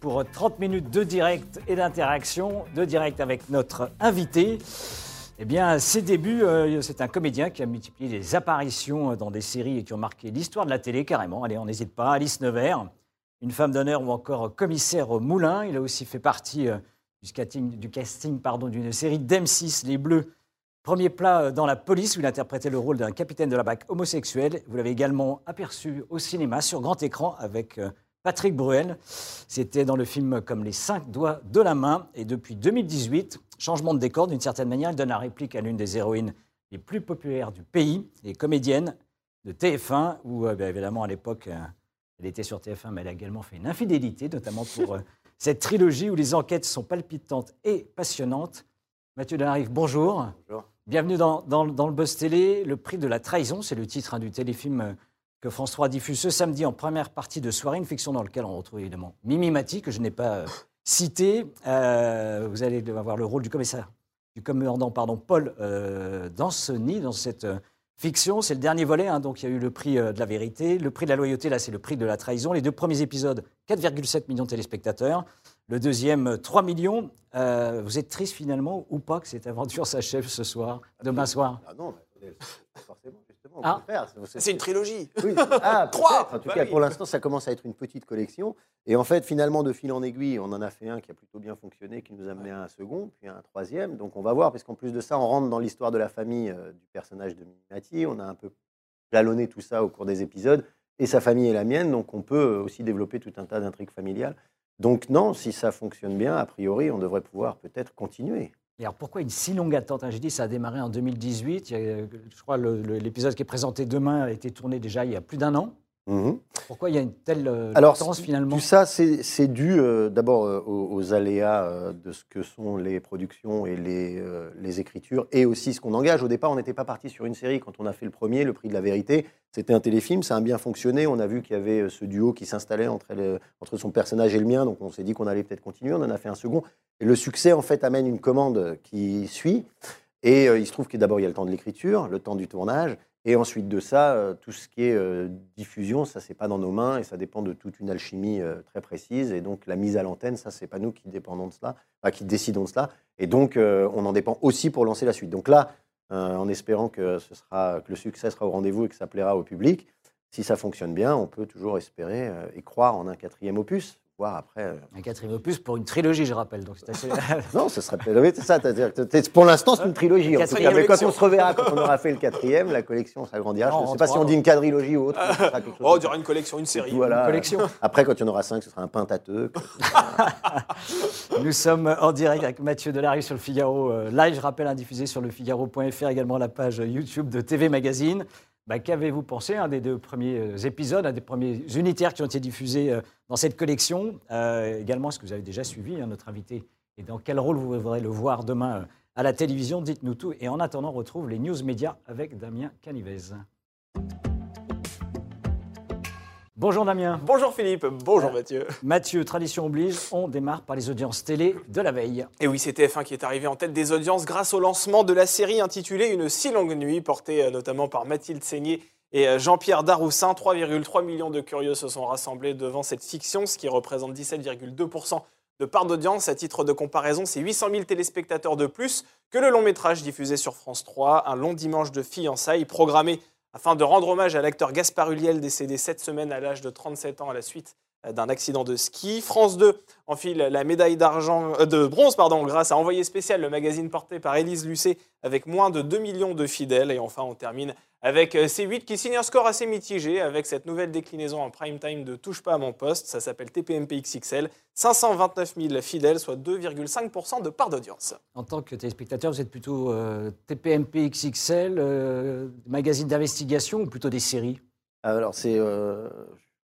Pour 30 minutes de direct et d'interaction, de direct avec notre invité. Eh bien, ses débuts, euh, c'est un comédien qui a multiplié les apparitions dans des séries et qui ont marqué l'histoire de la télé carrément. Allez, on n'hésite pas. Alice Nevers, une femme d'honneur ou encore commissaire au Moulin. Il a aussi fait partie euh, du casting, d'une série d'M6, Les Bleus. Premier plat euh, dans la police où il interprétait le rôle d'un capitaine de la BAC homosexuel. Vous l'avez également aperçu au cinéma sur grand écran avec Patrick Bruel. C'était dans le film comme Les cinq doigts de la main. Et depuis 2018, changement de décor d'une certaine manière, il donne la réplique à l'une des héroïnes les plus populaires du pays, les comédiennes de TF1, où euh, bien évidemment à l'époque, euh, elle était sur TF1, mais elle a également fait une infidélité, notamment pour euh, cette trilogie où les enquêtes sont palpitantes et passionnantes. Mathieu Delarive, bonjour. Bonjour. Bienvenue dans, dans- dans le Buzz Télé. Le prix de la trahison, c'est le titre hein, du téléfilm que France 3 diffuse ce samedi en première partie de soirée, une fiction dans laquelle on retrouve évidemment Mimi Mati, que je n'ai pas euh, cité. Euh, vous allez avoir le rôle du commissaire, du commandant pardon, Paul euh, dans cette euh, fiction. C'est le dernier volet, hein, donc il y a eu le prix euh, de la vérité, le prix de la loyauté, là c'est le prix de la trahison. Les deux premiers épisodes, 4,7 millions de téléspectateurs. Le deuxième, euh, 3 millions. Vous êtes triste finalement ou pas que cette aventure s'achève ce soir, demain soir? Ah non, forcément, Ah. C'est- une trilogie. Oui, ah, Trois. En tout Bah cas, oui. pour l'instant, ça commence à être une petite collection. Et en fait, finalement, de fil en aiguille, on en a fait un qui a plutôt bien fonctionné, qui nous a mené à un second, puis à un troisième. Donc, on va voir, parce qu'en plus de ça, on rentre dans l'histoire de la famille euh, du personnage de Mimati. On a un peu jalonné tout ça au cours des épisodes, et sa famille et la mienne. Donc, on peut euh, aussi développer tout un tas d'intrigues familiales. Donc, non, si ça fonctionne bien, a priori, on devrait pouvoir peut-être continuer. Et alors pourquoi une si longue attente? Hein J'ai dit ça a démarré en 2018. Il y a, euh, je crois l'épisode qui est présenté demain a été tourné déjà il y a plus d'un an. Mhm. Pourquoi il y a une telle euh, Alors, latence c- finalement Tout ça, c'est dû euh, d'abord euh, aux, aux aléas euh, de ce que sont les productions et les, les écritures, et aussi ce qu'on engage. Au départ, on n'était pas parti sur une série. Quand on a fait le premier, Le Prix de la Vérité, c'était un téléfilm, ça a bien fonctionné. On a vu qu'il y avait ce duo qui s'installait entre, son personnage et le mien, donc on s'est dit qu'on allait peut-être continuer. On en a fait un second. Et le succès, en fait, amène une commande qui suit. Et il se trouve que d'abord, il y a le temps de l'écriture, le temps du tournage. Et ensuite de ça, euh, tout ce qui est euh, diffusion, ça, c'est pas dans nos mains et ça dépend de toute une alchimie euh, très précise. Et donc, la mise à l'antenne, ça, c'est pas nous qui dépendons de cela, qui décidons de cela. Et donc, on en dépend aussi pour lancer la suite. Donc là, en espérant que, le succès sera au rendez-vous et que ça plaira au public, si ça fonctionne bien, on peut toujours espérer et croire en un quatrième opus, après. euh, Un quatrième opus pour une trilogie, je rappelle. Donc c'est assez- non, ce serait oui, c'est ça. t'es- Pour l'instant, c'est une trilogie. En tout cas, Quatrième mais quand on se reverra, quand on aura fait le quatrième, la collection s'agrandira. Je ne sais pas si on dit une quadrilogie ou autre. Oh, on ça. une collection, une série. Voilà. collection. Après, quand il y en aura cinq, ce sera un pentateux. Nous sommes en direct avec Mathieu Delarue sur le Figaro euh, Live. Je rappelle, hein, diffusé sur le Figaro.fr, également la page YouTube de TV Magazine. Bah, Qu'avez-vous pensé un des deux premiers euh, épisodes, un des premiers unitaires qui ont été diffusés euh, dans cette collection Euh, Également, est-ce que vous avez déjà suivi hein, notre invité Et dans quel rôle vous voudrez le voir demain à la télévision Dites-nous tout. Et en attendant, on retrouve les news médias avec Damien Canivez. Bonjour Damien. Bonjour Philippe, bonjour Mathieu. Mathieu, tradition oblige, on démarre par les audiences télé de la veille. Et oui, c'est TF1 qui est arrivé en tête des audiences grâce au lancement de la série intitulée Une si longue nuit, portée euh, notamment par Mathilde Seigné et euh, Jean-Pierre Daroussin. 3,3 millions de curieux se sont rassemblés devant cette fiction, ce qui représente 17,2% de part d'audience. À titre de comparaison, c'est 800 000 téléspectateurs de plus que le long métrage diffusé sur France 3, un long dimanche de fiançailles programmé afin de rendre hommage à l'acteur Gaspard Ulliel décédé cette semaine à l'âge de 37 ans à la suite d'un accident de ski. France 2 enfile la médaille d'argent, euh, de bronze pardon, grâce à Envoyé spécial, le magazine porté par Élise Lucet avec moins de 2 millions de fidèles. Et enfin, on termine avec euh, C8 qui signe un score assez mitigé avec cette nouvelle déclinaison en prime time de Touche pas à mon poste. Ça s'appelle TPMP XXL. 529 000 fidèles, soit 2,5% de part d'audience. En tant que téléspectateur, vous êtes plutôt euh, TPMP XXL, euh, magazine d'investigation ou plutôt des séries? Alors, c'est euh,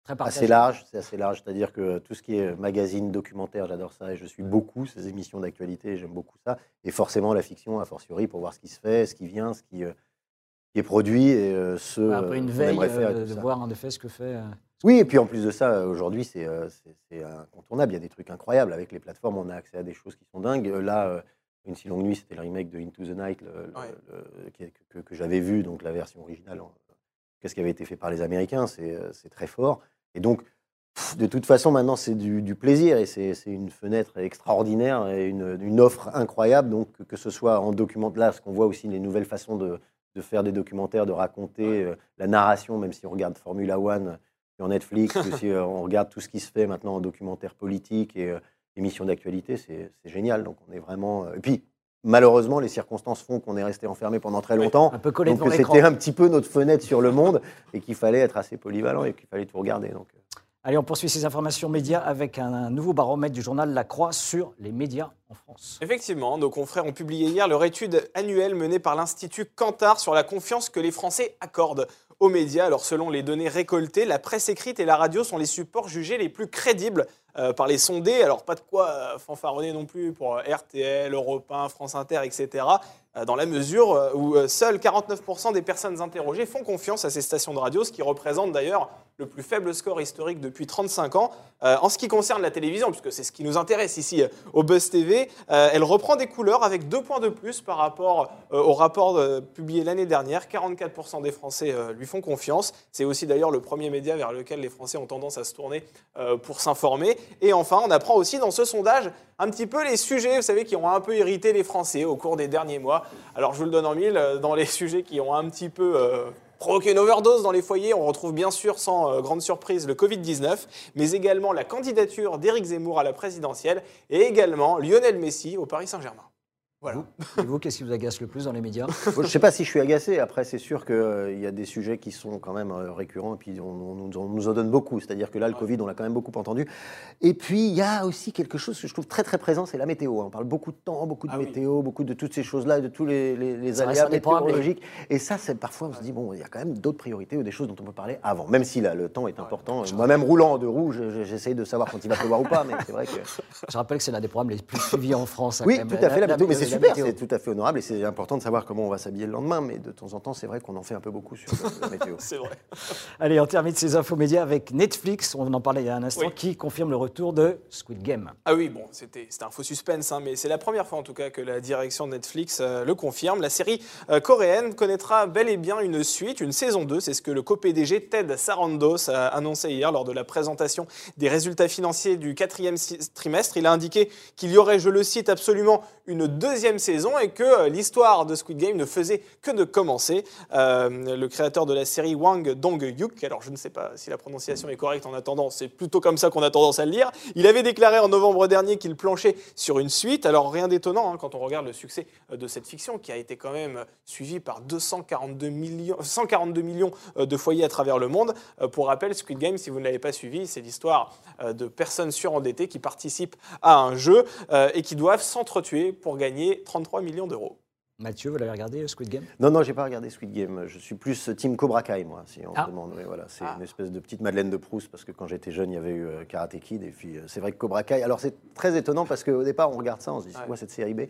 Très partagé. assez large. C'est assez large. C'est-à-dire que tout ce qui est magazine, documentaire, j'adore ça et je suis beaucoup ces émissions d'actualité. J'aime beaucoup ça. Et forcément, la fiction, a fortiori, pour voir ce qui se fait, ce qui vient, ce qui, euh, qui est produit et euh, ce un peu une qu'on veille faire euh, de ça. voir en effet ce que fait. euh, Oui, et puis en plus de ça, euh, aujourd'hui, c'est euh, incontournable. Il y a des trucs incroyables. Avec les plateformes, on a accès à des choses qui sont dingues. Euh, Là, euh, Une si longue nuit, c'était le remake de Into the Night le- le- Ouais. le- qui est- que, que j'avais vu, donc la version originale, en- qu'est-ce qui avait été fait par les Américains, c'est euh, très fort. Et donc, De toute façon, maintenant, c'est du, du plaisir et c'est une fenêtre extraordinaire et une, une offre incroyable. Donc, que ce soit en document, là, ce qu'on voit aussi les nouvelles façons de, de faire des documentaires, de raconter euh, la narration, même si on regarde Formula One sur Netflix, ou si euh, on regarde tout ce qui se fait maintenant en documentaire politique et euh, émissions d'actualité, c'est génial. Donc, on est vraiment. euh, Et puis, malheureusement, les circonstances font qu'on est resté enfermé pendant très Oui, longtemps. Un peu collé Donc, c'était un petit peu notre fenêtre sur le monde et qu'il fallait être assez polyvalent et qu'il fallait tout regarder. Donc, euh, Allez, on poursuit ces informations médias avec un, un nouveau baromètre du journal La Croix sur les médias en France. Effectivement, nos confrères ont publié hier leur étude annuelle menée par l'Institut Kantar sur la confiance que les Français accordent aux médias. Alors, selon les données récoltées, la presse écrite et la radio sont les supports jugés les plus crédibles euh, par les sondés. Alors, pas de quoi euh, fanfaronner non plus pour euh, RTL, Europe 1, France Inter, etc. euh, dans la mesure euh, où euh, seuls 49% des personnes interrogées font confiance à ces stations de radio, ce qui représente d'ailleurs le plus faible score historique depuis 35 ans. En ce qui concerne la télévision, puisque c'est ce qui nous intéresse ici au Buzz TV, elle reprend des couleurs avec deux points de plus par rapport au rapport publié l'année dernière. 44% des Français lui font confiance. C'est aussi d'ailleurs le premier média vers lequel les Français ont tendance à se tourner pour s'informer. Et enfin, on apprend aussi dans ce sondage un petit peu les sujets, vous savez, qui ont un peu irrité les Français au cours des derniers mois. Alors je vous le donne en mille, euh, dans les sujets qui ont un petit peu... euh, provoqué une overdose dans les foyers. On retrouve bien sûr, sans euh, grande surprise, le Covid-19, mais également la candidature d'Éric Zemmour à la présidentielle et également Lionel Messi au Paris Saint-Germain. Voilà. Et vous, qu'est-ce qui vous agace le plus dans les médias? Bon, je ne sais pas si je suis agacé. Après, c'est sûr qu'il y a des sujets qui sont quand même euh, récurrents et puis on, on nous- on nous en donne beaucoup. C'est-à-dire que là, le Covid, on l'a quand même beaucoup entendu. Et puis, il y a aussi quelque chose que je trouve très très présent, c'est la météo. On parle beaucoup de temps, beaucoup de Ah oui. météo, beaucoup de toutes ces choses-là, de tous les, les, les aléas météorologiques. Et ça, c'est parfois, on se dit, bon, il y a quand même d'autres priorités ou des choses dont on peut parler avant. Même si là, le temps est important. Moi-même, roulant roues, je- j'essaye de savoir quand il va pleuvoir ou pas, mais c'est vrai que. Je rappelle que c'est l'un des programmes les plus suivis en France. hein, Oui, tout à fait, la, météo. Mais c'est super, c'est tout à fait honorable et c'est important de savoir comment on va s'habiller le lendemain. Mais de temps en temps, c'est vrai qu'on en fait un peu beaucoup sur le- la météo. C'est vrai. Allez, on termine ces infos médias avec Netflix. On en parlait il y a un instant, Oui. qui confirme le retour de Squid Game. Ah oui, bon, c'était un faux suspense, hein, mais c'est la première fois en tout cas que la direction de Netflix euh, le confirme. La série euh, coréenne connaîtra bel et bien une suite, une saison 2. C'est ce que le co-PDG Ted Sarandos a annoncé hier lors de la présentation des résultats financiers du quatrième trimestre. Il a indiqué qu'il y aurait, je le cite, absolument une deuxième saison et que euh, l'histoire de Squid Game ne faisait que de commencer. Euh, le créateur de la série Wang Dong-hyuk, alors je ne sais pas si la prononciation est correcte en attendant, c'est plutôt comme ça qu'on a tendance à le lire, il avait déclaré en novembre dernier qu'il planchait sur une suite. Alors rien d'étonnant hein, quand on regarde le succès euh, de cette fiction qui a été quand même suivie par 242 millions, 142 millions de foyers à travers le monde. Pour rappel, Squid Game, si vous ne l'avez pas suivi, c'est l'histoire de personnes surendettées qui participent à un jeu et qui doivent s'entretuer pour gagner 33 millions d'euros. Mathieu, vous l'avez regardé, Squid Game? Non, non, j'ai pas regardé Squid Game. Je suis plus Team Cobra Kai, moi, si on Ah. me demande. Voilà, c'est Ah. une espèce de petite Madeleine de Proust, parce que quand j'étais jeune, il y avait eu euh, Karate Kid, et puis euh, c'est vrai que Cobra Kai. Alors c'est très étonnant parce qu'au départ, on regarde ça, on se dit c'est Ouais. quoi cette série B?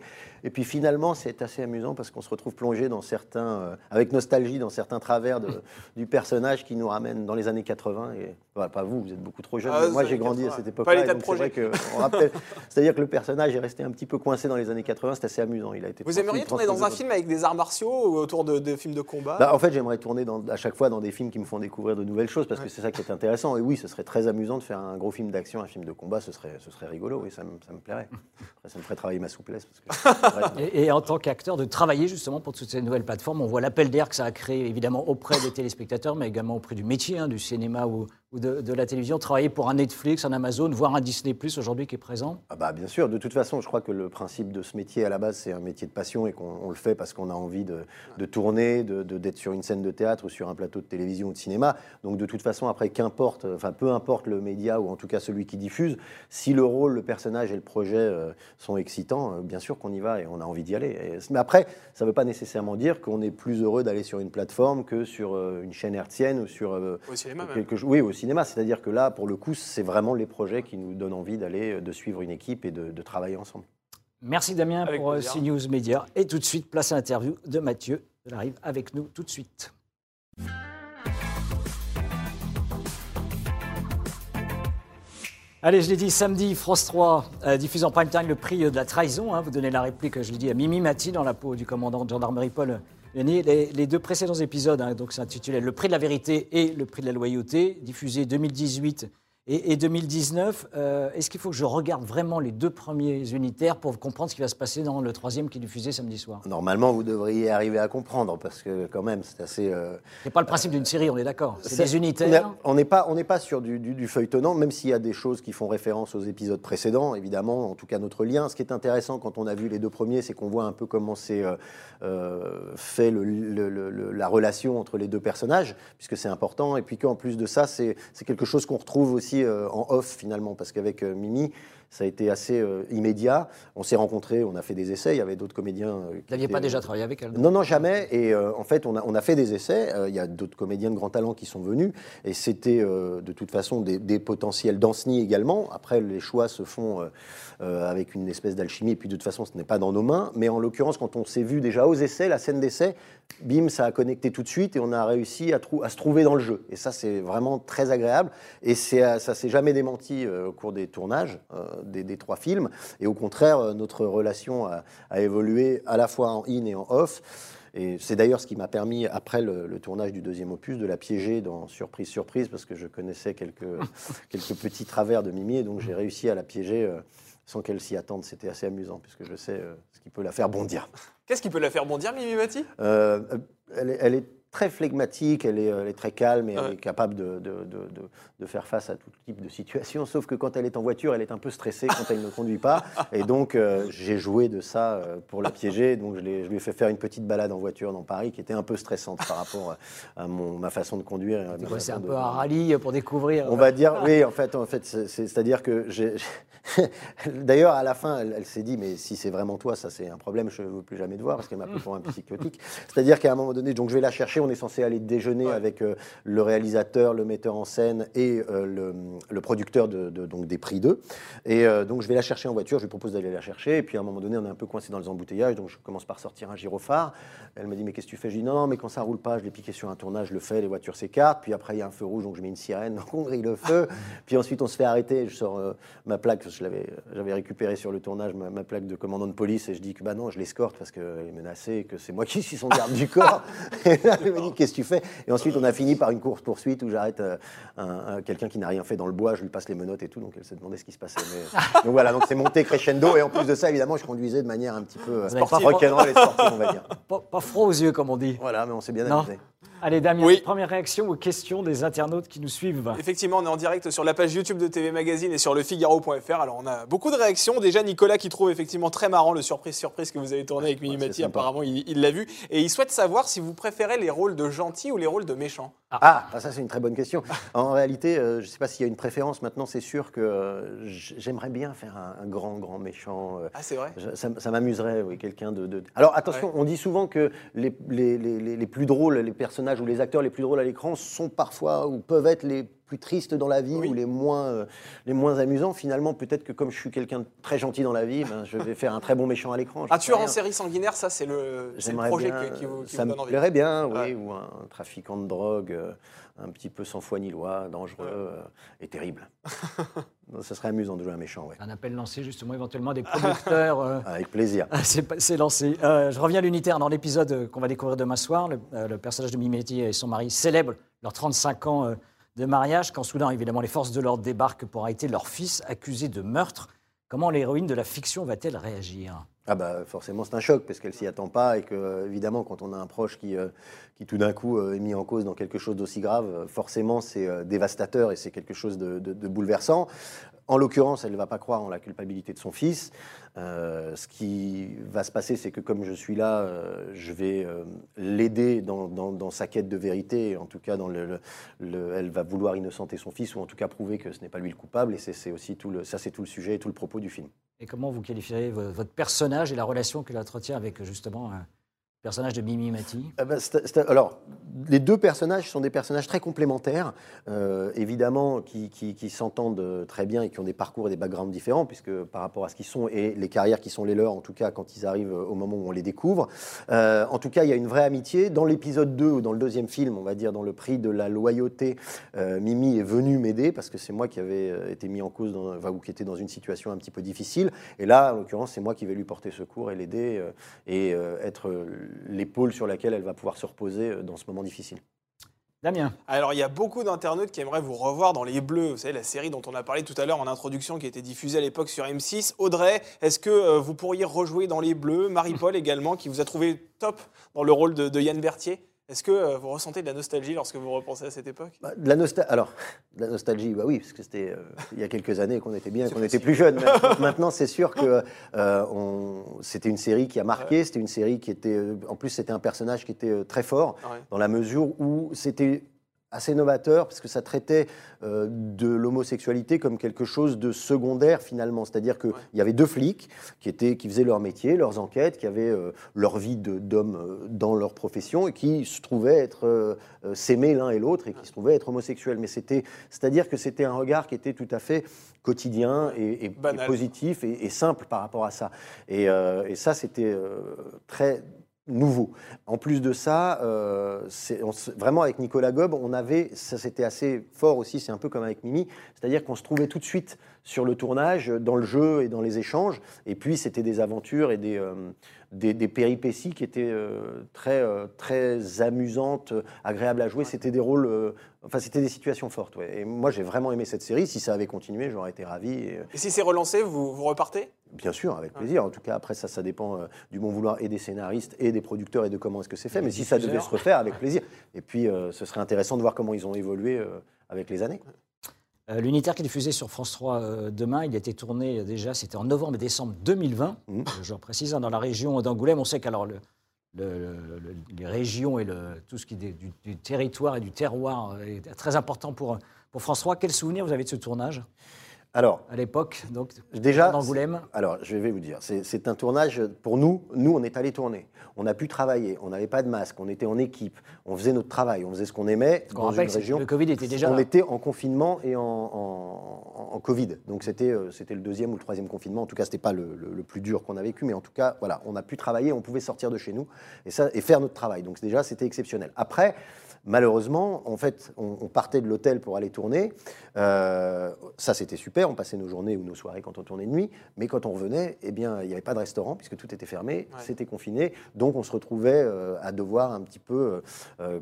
Et puis finalement, c'est assez amusant parce qu'on se retrouve plongé dans certains, euh, avec nostalgie, dans certains travers de- du personnage qui nous ramène dans les années 80. Et pas vous, vous êtes beaucoup trop jeune. Ah, mais moi, j'ai grandi à 80. cette Pas époque-là. que. C'est-à-dire que le personnage est resté un petit peu coincé dans les années 80. C'est assez amusant. Il a été Vous aimeriez tourner dans un film avec des arts martiaux ou autour de, de films de combat bah, en fait, j'aimerais tourner dans- à chaque fois dans des films qui me font découvrir de nouvelles choses parce que c'est ça qui est intéressant. Et oui, ce serait très amusant de faire un gros film d'action, un film de combat, ce serait, ce serait rigolo, oui, ça me, ça me plairait. Après, ça me ferait travailler ma souplesse. Parce que, c'est vrai que- et, et en tant qu'acteur, de travailler justement pour toutes ces nouvelles plateformes. On voit l'appel d'air que ça a créé évidemment auprès des téléspectateurs, mais également auprès du métier, hein, du cinéma ou, ou de, de la télévision. Travailler pour un Netflix, un Amazon, voire un Disney Plus aujourd'hui qui est présent? Ah bah, bien sûr, de toute façon, je crois que le principe de ce métier à la base, c'est un métier de passion et qu'on on le fait parce qu'on a envie de, de tourner, de- de- d'être sur une scène de théâtre ou sur un plateau de télévision ou de cinéma. Donc de toute façon, après, qu'importe, enfin peu importe le média ou en tout cas celui qui diffuse, si le rôle, le personnage et le projet euh, sont excitants, euh, bien sûr qu'on y va et on a envie d'y aller. Et- mais après, ça ne veut pas nécessairement dire qu'on est plus heureux d'aller sur une plateforme que sur euh, une chaîne hertzienne ou sur euh, Au cinéma même. quelque chose. Oui, au cinéma. C'est-à-dire que là, pour le coup, c'est vraiment les projets qui nous donnent envie d'aller, euh, de suivre une équipe et de, de travailler ensemble. Merci Damien Avec pour euh, plaisir. CNews Media. Et tout de suite, place à l'interview de Mathieu. Il arrive avec nous tout de suite. Allez, je l'ai dit, samedi, France 3 euh, diffuse en prime time le prix euh, de la trahison. hein. Vous donnez la réplique, je l'ai dit, à Mimi Mati dans la peau du commandant de gendarmerie Paul Les, deux précédents épisodes, hein, donc intitulé Le prix de la vérité et le prix de la loyauté, diffusés 2018 Et, 2019, euh, est-ce qu'il faut que je regarde vraiment les deux premiers unitaires pour comprendre ce qui va se passer dans le troisième qui est diffusé samedi soir? Normalement, vous devriez arriver à comprendre, parce que quand même, c'est assez... Euh, c'est pas le principe d'une série, on est d'accord. C'est des unitaires. On n'est pas, on pas sur du, du, feuilletonnant, même s'il y a des choses qui font référence aux épisodes précédents, évidemment, en tout cas notre lien. Ce qui est intéressant quand on a vu les deux premiers, c'est qu'on voit un peu comment c'est euh, fait le, la relation entre les deux personnages, puisque c'est important, et puis qu'en plus de ça, c'est quelque chose qu'on retrouve aussi euh, en off finalement, parce qu'avec euh, Mimi, ça a été assez euh, immédiat. On s'est rencontrés, on a fait des essais. Il y avait d'autres comédiens. Euh, Vous n'aviez pas déjà travaillé avec elle Non, non, jamais. Et euh, en fait, on a, on a, fait des essais. il y a d'autres comédiens de grand talent qui sont venus. Et c'était de toute façon des, des potentiels d'Anceny également. Après, les choix se font avec une espèce d'alchimie. Et puis de toute façon, ce n'est pas dans nos mains. Mais en l'occurrence, quand on s'est vu déjà aux essais, la scène d'essai, bim, ça a connecté tout de suite et on a réussi à, à se trouver dans le jeu. Et ça, c'est vraiment très agréable. Et ça s'est jamais démenti au cours des tournages des, trois films. Et au contraire, euh, notre relation a, évolué à la fois en in et en off. Et c'est d'ailleurs ce qui m'a permis, après le, tournage du deuxième opus, de la piéger dans Surprise, Surprise, parce que je connaissais quelques, quelques petits travers de Mimi, et donc j'ai réussi à la piéger euh, sans qu'elle s'y attende. C'était assez amusant, puisque je sais euh, ce qui peut la faire bondir. Qu'est-ce qui peut la faire bondir, Mimi Mati elle, elle, est très flegmatique, elle est, elle est, très calme et elle est capable de, de, de, de, faire face à tout type de situation. Sauf que quand elle est en voiture, elle est un peu stressée quand elle ne conduit pas. Et donc, euh, j'ai joué de ça euh, pour la piéger. Donc, je, je, lui ai fait faire une petite balade en voiture dans Paris qui était un peu stressante par rapport à mon, ma façon de conduire. C'est un peu un rallye pour découvrir. On va dire, oui, en fait, en fait c'est-à-dire que j'ai. D'ailleurs, à la fin, elle, s'est dit, mais si c'est vraiment toi, ça c'est un problème, je ne veux plus jamais te voir parce qu'elle m'a pris pour un psychotique. C'est-à-dire qu'à un moment donné, donc je vais la chercher on est censé aller déjeuner avec euh, le réalisateur, le metteur en scène et euh, le, producteur de, donc des prix 2. Et euh, donc je vais la chercher en voiture, je lui propose d'aller la chercher. Et puis à un moment donné, on est un peu coincé dans les embouteillages, donc je commence par sortir un gyrophare. Elle me dit, mais qu'est-ce que tu fais? Je dis, non, mais quand ça roule pas, je l'ai piqué sur un tournage, je le fais, les voitures s'écartent. Puis après, il y a un feu rouge, donc je mets une sirène, donc on grille le feu. puis ensuite, on se fait arrêter. Je sors ma plaque, je l'avais, j'avais récupéré sur le tournage, ma, plaque de commandant de police, et je dis que bah non, je l'escorte parce qu'elle est menacée, que c'est moi qui suis son garde du corps. me dit Qu'est-ce que tu fais? Et ensuite, on a fini par une course-poursuite où j'arrête euh, quelqu'un qui n'a rien fait dans le bois, je lui passe les menottes et tout, donc elle s'est demandé ce qui se passait. donc voilà, donc c'est monté crescendo, et en plus de ça, évidemment, je conduisais de manière un petit peu euh, rock'n'roll et sportive, on va dire. Pas, pas, froid aux yeux, comme on dit. Voilà, mais on s'est bien amusé. Allez, Damien, oui. première réaction aux questions des internautes qui nous suivent. Effectivement, on est en direct sur la page YouTube de TV Magazine et sur lefigaro.fr. Alors, on a beaucoup de réactions. Déjà, Nicolas qui trouve effectivement très marrant le surprise-surprise que vous avez tourné avec Minimati. Apparemment, il l'a vu. Et il souhaite savoir si vous préférez les rôles de gentil ou les rôles de méchant. Ah, ah ça, c'est une très bonne question. En réalité, euh, je ne sais pas s'il y a une préférence. Maintenant, c'est sûr que euh, j'aimerais bien faire un, grand, grand méchant. Euh, ah, c'est vrai Ça, m'amuserait, oui, quelqu'un de, Alors, attention, on dit souvent que les, les, les, les plus drôles, les personnages où les acteurs les plus drôles à l'écran sont parfois ou peuvent être les plus tristes dans la vie ou les moins, euh, les moins amusants. Finalement, peut-être que comme je suis quelqu'un de très gentil dans la vie, ben, je vais faire un très bon méchant à l'écran. Un tueur en série sanguinaire, ça c'est le, projet qui, vous, ça me plairait bien, oui, ou un trafiquant de drogue. Euh, un petit peu sans foi ni loi, dangereux euh, et terrible. Ce serait amusant de jouer un méchant. Ouais. Un appel lancé justement éventuellement des producteurs. Euh, Avec plaisir. C'est lancé. Euh, je reviens à l'unitaire. Dans l'épisode qu'on va découvrir demain soir, le, personnage de Mimeti et son mari célèbrent leurs 35 ans de mariage quand soudain, évidemment, les forces de l'ordre débarquent pour arrêter leur fils accusé de meurtre. Comment l'héroïne de la fiction va-t-elle réagir? Ah bah forcément c'est un choc parce qu'elle s'y attend pas et que évidemment quand on a un proche qui, euh, qui tout d'un coup euh, est mis en cause dans quelque chose d'aussi grave, forcément c'est euh, dévastateur et c'est quelque chose de, de, bouleversant. En l'occurrence, elle ne va pas croire en la culpabilité de son fils. Euh, ce qui va se passer, c'est que comme je suis là, euh, je vais euh, l'aider dans, sa quête de vérité. En tout cas, elle va vouloir innocenter son fils ou en tout cas prouver que ce n'est pas lui le coupable. Et c'est aussi tout ça, c'est tout le sujet et tout le propos du film. Et comment vous qualifieriez votre personnage et la relation qu'il entretient avec justement personnage de Mimi Mati bah, Alors, les deux personnages sont des personnages très complémentaires, euh, évidemment, qui, s'entendent très bien et qui ont des parcours et des backgrounds différents, puisque par rapport à ce qu'ils sont et les carrières qui sont les leurs, en tout cas quand ils arrivent au moment où on les découvre. Euh, en tout cas, il y a une vraie amitié. Dans l'épisode 2 ou dans le deuxième film, on va dire dans le prix de la loyauté, euh, Mimi est venue m'aider, parce que c'est moi qui avais été mis en cause dans, ou qui était dans une situation un petit peu difficile. Et là, en l'occurrence, c'est moi qui vais lui porter secours et l'aider et être l'épaule sur laquelle elle va pouvoir se reposer euh, dans ce moment difficile. Damien. Alors, il y a beaucoup d'internautes qui aimeraient vous revoir dans Les Bleus. Vous savez, la série dont on a parlé tout à l'heure en introduction, qui a été diffusée à l'époque sur M6. Audrey, est-ce que euh, vous pourriez rejouer dans Les Bleus? Marie-Paul également, qui vous a trouvé top dans le rôle de, de Yann Berthier? Est-ce que euh, vous ressentez de la nostalgie lorsque vous repensez à cette époque? Bah, de la nostalgie. Alors, de la nostalgie, bah oui, parce que c'était euh, il y a quelques années qu'on était bien, qu'on était plus jeunes. Maintenant, c'est sûr que euh, on- c'était une série qui a marqué. C'était une série qui était, en plus, c'était un personnage qui était très fort Ouais. dans la mesure où c'était assez novateur parce que ça traitait euh, de l'homosexualité comme quelque chose de secondaire finalement. C'est-à-dire qu'il y avait deux flics qui, étaient, qui faisaient leur métier, leurs enquêtes, qui avaient euh, leur vie d'homme euh, dans leur profession et qui se trouvaient être euh, s'aimer l'un et l'autre et qui se trouvaient être homosexuels. Mais c'était, c'est-à-dire que c'était un regard qui était tout à fait quotidien et, et- et Banal. positif et, et simple par rapport à ça. Et, ça, c'était très nouveau. En plus de ça, euh, vraiment avec Nicolas Gob, on avait, ça c'était assez fort aussi, c'est un peu comme avec Mimi, c'est-à-dire qu'on se trouvait tout de suite sur le tournage, dans le jeu et dans les échanges, et puis c'était des aventures et des, euh, des, des péripéties qui étaient euh, très, euh, très amusantes, agréables à jouer, c'était des rôles, enfin c'était des situations fortes. ouais. Et moi j'ai vraiment aimé cette série, si ça avait continué, j'aurais été ravi. et, Et si c'est relancé, vous, vous repartez? Bien sûr, avec plaisir. En tout cas, après, ça, ça dépend euh, du bon vouloir et des scénaristes et des producteurs et de comment est-ce que c'est fait. Mais si ça devait se refaire, avec plaisir. Et puis, euh, ce serait intéressant de voir comment ils ont évolué euh, avec les années. Euh, L'unitaire qui est diffusé sur France 3 euh, demain, il a été tourné euh, déjà, c'était en novembre et décembre 2020, Mhm. euh, je précise, hein, dans la région d'Angoulême. On sait qu'alors le, le- le- le- les régions et tout ce qui est du, du territoire et du terroir est très important pour, pour France 3. Quel souvenir vous avez de ce tournage? Alors, à l'époque donc, déjà, d'Angoulême Alors, je vais vous dire, c'est un tournage, pour nous, nous, on est allé tourner. On a pu travailler, on n'avait pas de masque, on était en équipe, on faisait notre travail, on faisait ce qu'on aimait dans rappelle une région. le Covid était déjà on là. était en confinement et en, en- en Covid. Donc c'était euh, c'était le deuxième ou le troisième confinement. En tout cas, c'était pas le, le- le plus dur qu'on a vécu, mais en tout cas, voilà, on a pu travailler, on pouvait sortir de chez nous et, ça, et faire notre travail. Donc déjà, c'était exceptionnel. Après, malheureusement, en fait, on, on partait de l'hôtel pour aller tourner. Euh, ça, c'était super. On passait nos journées ou nos soirées quand on tournait de nuit. Mais quand on revenait, eh bien, il n'y avait pas de restaurant puisque tout était fermé, Ouais. c'était confiné. Donc, on se retrouvait euh, à devoir un petit peu, euh,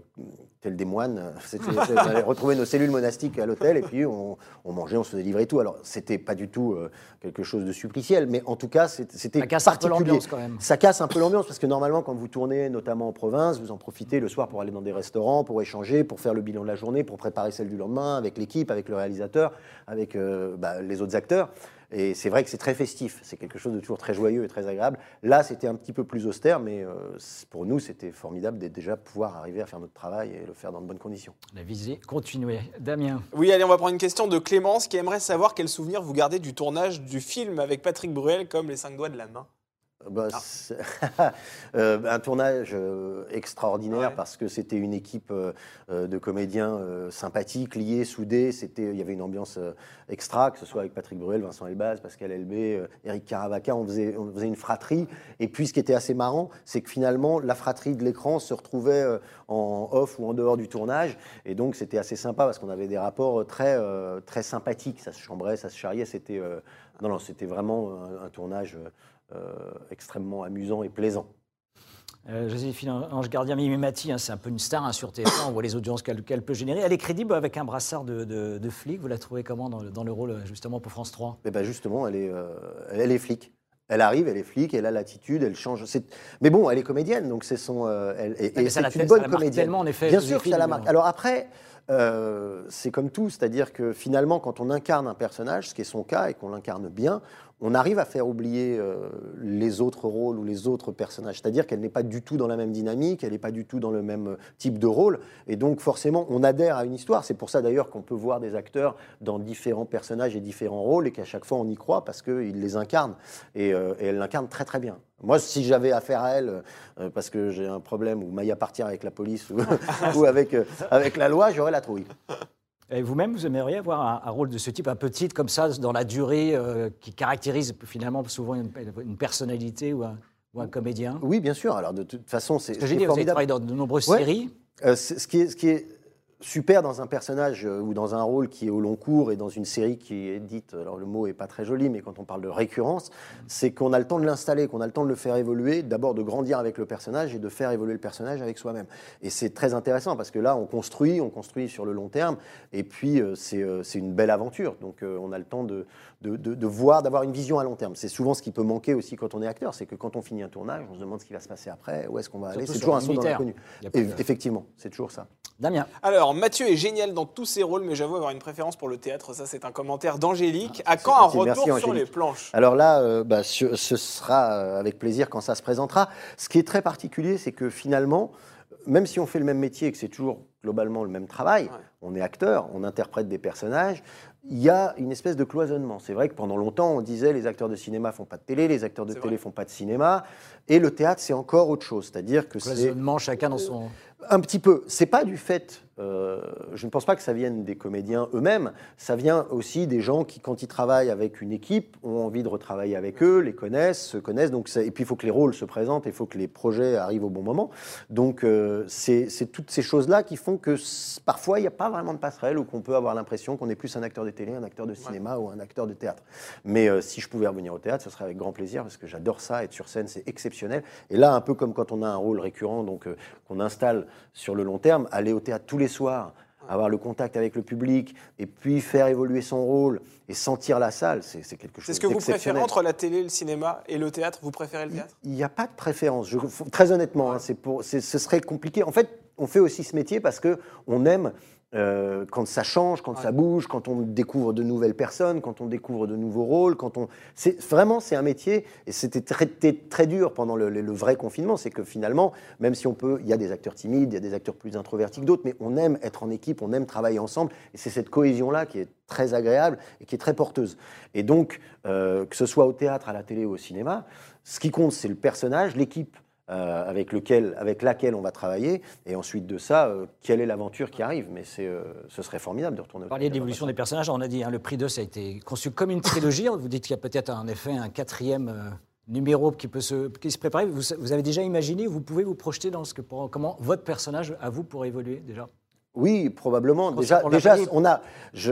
euh, tel des moines, c'était- on allait retrouver nos cellules monastiques à l'hôtel et puis on, on mangeait, on se faisait livrer tout. Alors, c'était pas du tout euh, quelque chose de suppliciel, mais en tout cas, c'était Ça casse un peu l'ambiance quand même. Ça casse un peu l'ambiance parce que normalement, quand vous tournez, notamment en province, vous en profitez le soir pour aller dans des restaurants, pour échanger, pour faire le bilan de la journée, pour préparer celle du lendemain avec l'équipe, avec le réalisateur, avec euh, bah, les autres acteurs. Et c'est vrai que c'est très festif, c'est quelque chose de toujours très joyeux et très agréable. Là, c'était un petit peu plus austère, mais euh, pour nous, c'était formidable d'être déjà pouvoir arriver à faire notre travail et le faire dans de bonnes conditions. La visée continuait. Damien Oui, allez, on va prendre une question de Clémence qui aimerait savoir quel souvenir vous gardez du tournage du film avec Patrick Bruel comme Les cinq doigts de la main. Bah, Ah. Euh, un tournage euh, extraordinaire Ouais. parce que c'était une équipe euh, de comédiens sympathiques, liés, soudés. C'était, il y avait une ambiance extra, que ce soit avec Patrick Bruel, Vincent Elbaz, Pascal Elbé, Eric Caravaca. On faisait, on faisait une fratrie. Et puis, ce qui était assez marrant, c'est que finalement, la fratrie de l'écran se retrouvait en off ou en dehors du tournage. Et donc, c'était assez sympa parce qu'on avait des rapports très, très sympathiques. Ça se chambrait, ça se charriait. C'était, non, non, c'était vraiment un, un tournage. Euh, extrêmement amusant et plaisant. Euh, Joséphine Ange Gardien, Mimi Mati, hein, c'est un peu une star hein, sur TF1, on voit les audiences qu'elle peut générer. Elle est crédible avec un brassard de, de- de flic, vous la trouvez comment dans le, dans le rôle justement pour France 3 Et ben justement, elle est, euh, elle est flic. Elle arrive, elle est flic, elle a l'attitude, elle change. Mais bon, elle est comédienne, donc c'est son. euh, elle, et Ah, mais et ça la c'est fait- une ça bonne comédienne. en effet, Bien sûr que ça la marque. Alors après, euh, c'est comme tout, c'est-à-dire que finalement, quand on incarne un personnage, ce qui est son cas, et qu'on l'incarne bien, on arrive à faire oublier euh, les autres rôles ou les autres personnages. C'est-à-dire qu'elle n'est pas du tout dans la même dynamique, elle n'est pas du tout dans le même euh, type de rôle. Et donc, forcément, on adhère à une histoire. C'est pour ça d'ailleurs qu'on peut voir des acteurs dans différents personnages et différents rôles et qu'à chaque fois, on y croit parce qu'ils les incarnent. Et, euh, elle l'incarne très, très bien. Moi, si j'avais affaire à elle, parce que j'ai un problème où Maya partir avec la police ou, ou avec, avec la loi, j'aurais la trouille. Et vous-même, vous aimeriez avoir un, un rôle de ce type, un petit comme ça, dans la durée, euh, qui caractérise finalement souvent une, une personnalité ou un, ou un comédien? Oui, bien sûr. Alors, de toute façon, c'est Ce que j'ai dit, vous avez formidable. travaillé dans de nombreuses Ouais. séries. Euh, c'est- ce, qui est, ce qui est super dans un personnage euh, ou dans un rôle qui est au long cours et dans une série qui est dite, alors le mot est pas très joli, mais quand on parle de récurrence, c'est qu'on a le temps de l'installer, qu'on a le temps de le faire évoluer, d'abord de grandir avec le personnage et de faire évoluer le personnage avec soi-même. Et c'est très intéressant parce que là, on construit, on construit sur le long terme, et puis euh, c'est euh, c'est une belle aventure. Donc on a le temps de, de, de- de voir, d'avoir une vision à long terme. C'est souvent ce qui peut manquer aussi quand on est acteur, c'est que quand on finit un tournage, on se demande ce qui va se passer après, où est-ce qu'on va aller. C'est toujours un saut dans l'inconnu. Effectivement, c'est toujours ça. Damien. Alors, Mathieu est génial dans tous ses rôles, mais j'avoue avoir une préférence pour le théâtre. Ça, c'est un commentaire d'Angélique. à quand un. Merci, retour sur Angélique. les planches Alors là, euh, bah, ce, ce sera euh, avec plaisir quand ça se présentera. Ce qui est très particulier, c'est que finalement, même si on fait le même métier et que c'est toujours globalement le même travail, Ouais. on est acteur, on interprète des personnages, il y a une espèce de cloisonnement. C'est vrai que pendant longtemps, on disait les acteurs de cinéma font pas de télé, les acteurs de télé vrai. font pas de cinéma, et le théâtre, c'est encore autre chose. C'est-à-dire que c'est Cloisonnement, chacun dans son. Un petit peu. C'est pas du fait. euh, je ne pense pas que ça vienne des comédiens eux-mêmes. Ça vient aussi des gens qui, quand ils travaillent avec une équipe, ont envie de retravailler avec eux, les connaissent, se connaissent. Donc, et puis, il faut que les rôles se présentent, il faut que les projets arrivent au bon moment. Donc, euh, c'est toutes ces choses-là qui font que parfois, il n'y a pas vraiment de passerelle ou qu'on peut avoir l'impression qu'on est plus un acteur de télé, un acteur de cinéma ou un acteur de théâtre. Mais euh, si je pouvais revenir au théâtre, ce serait avec grand plaisir parce que j'adore ça. Être sur scène, c'est exceptionnel. Et là, un peu comme quand on a un rôle récurrent, donc qu'on installe sur le long terme, aller au théâtre tous les soirs, avoir le contact avec le public, et puis faire évoluer son rôle et sentir la salle, c'est c'est quelque chose C'est ce que vous préférez entre la télé, le cinéma et le théâtre Vous préférez le théâtre? Il n'y a pas de préférence. Je- très honnêtement, hein, c'est pour, c'est- ce serait compliqué. En fait, on fait aussi ce métier parce que on aime euh, quand ça change, quand ça bouge, quand on découvre de nouvelles personnes, quand on découvre de nouveaux rôles, quand on. C'est vraiment c'est un métier et c'était très, très, très dur pendant le, le- le vrai confinement. C'est que finalement, même si on peut, il y a des acteurs timides, il y a des acteurs plus introvertis que d'autres, mais on aime être en équipe, on aime travailler ensemble et c'est cette cohésion là qui est très agréable et qui est très porteuse. Et donc, euh, que ce soit au théâtre, à la télé ou au cinéma, ce qui compte, c'est le personnage, l'équipe euh, avec, lequel, avec laquelle on va travailler, et ensuite de ça, euh, quelle est l'aventure qui arrive. Mais c'est, euh, ce serait formidable de retourner au théâtre. l'évolution des personnages, on a dit, hein, le prix 2, ça a été conçu comme une trilogie. Vous dites qu'il y a peut-être en effet un quatrième numéro qui peut se, qui se préparer. Vous, vous avez déjà imaginé, vous pouvez vous projeter dans ce que, comment votre personnage à vous pourrait évoluer déjà? Oui, probablement. Déjà, on déjà on a. Je